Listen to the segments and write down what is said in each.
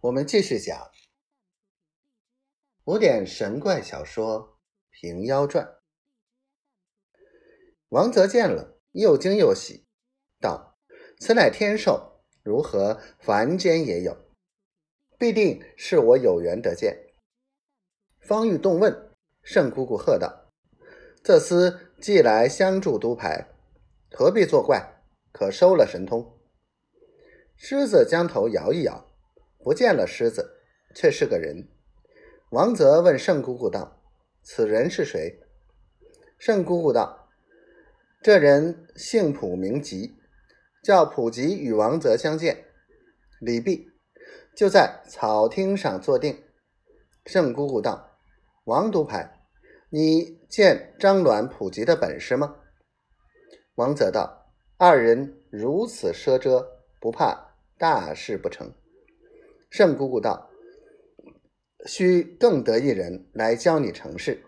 我们继续讲古典神怪小说《平妖传》。王泽见了，又惊又喜，道：“此乃天寿，如何凡间也有？必定是我有缘得见。”方欲动问，圣姑姑喝道：“这厮既来相助督牌，何必作怪？可收了神通。”狮子将头摇一摇，不见了狮子，却是个人。王泽问圣姑姑道：“此人是谁？”圣姑姑道：“这人姓普，名吉，叫普吉与王泽相见，礼毕，就在草厅上坐定。”圣姑姑道：“王独牌，你见张鸾、普吉的本事吗？”王泽道：“二人如此奢遮，不怕。”大事不成，圣姑姑道：“须更得一人来教你成事。”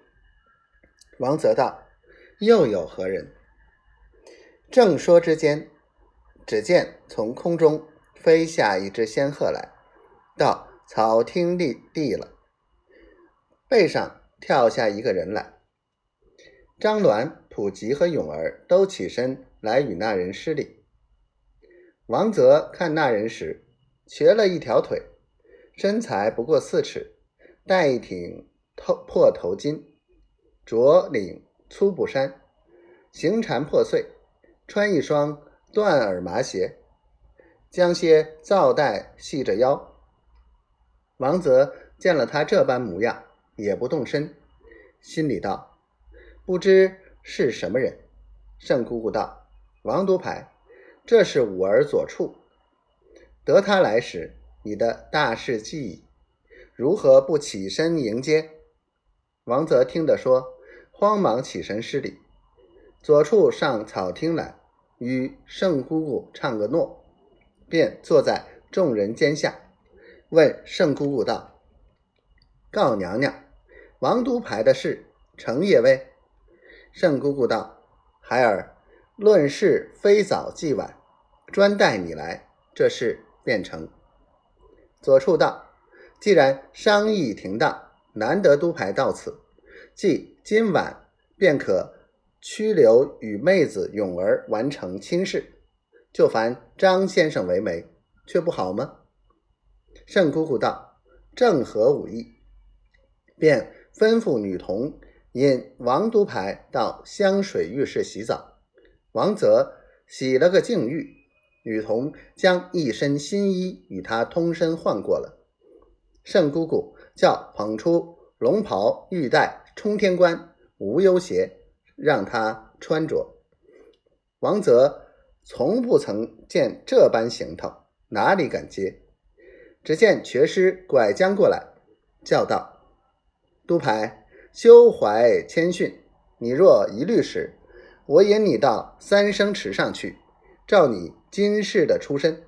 王泽道：“又有何人？”正说之间，只见从空中飞下一只仙鹤来，到草厅立地了，背上跳下一个人来。张鸾、普吉和永儿都起身来与那人施礼。王泽看那人时，瘸了一条腿，身材不过四尺，戴一挺头破头巾，着领粗布衫，行缠破碎，穿一双断耳麻鞋，将些皂带系着腰。王泽见了他这般模样，也不动身，心里道：不知是什么人。盛姑姑道：王督牌。这是五儿左处，得他来时，你的大事既矣，如何不起身迎接？王泽听得说，慌忙起身施礼。左处上草厅来，与圣姑姑唱个诺，便坐在众人肩下，问圣姑姑道：“告娘娘，王都牌的事成也未？”圣姑姑道：“孩儿。”论事非早即晚，专待你来，这事便成。左处道：既然商议停当，难得督牌到此，即今晚便可拘留与妹子永儿完成亲事，就烦张先生为媒，却不好吗？盛姑姑道：正合吾意，便吩咐女童引王督牌到香水浴室洗澡。王泽洗了个净浴，女童将一身新衣与他通身换过了。圣姑姑叫捧出龙袍、玉带、冲天冠、无忧鞋，让他穿着。王泽从不曾见这般行头，哪里敢接？只见瘸师拐将过来，叫道：“督牌，休怀谦逊，你若疑虑时。”我引你到三生池上去，照你金氏的出身，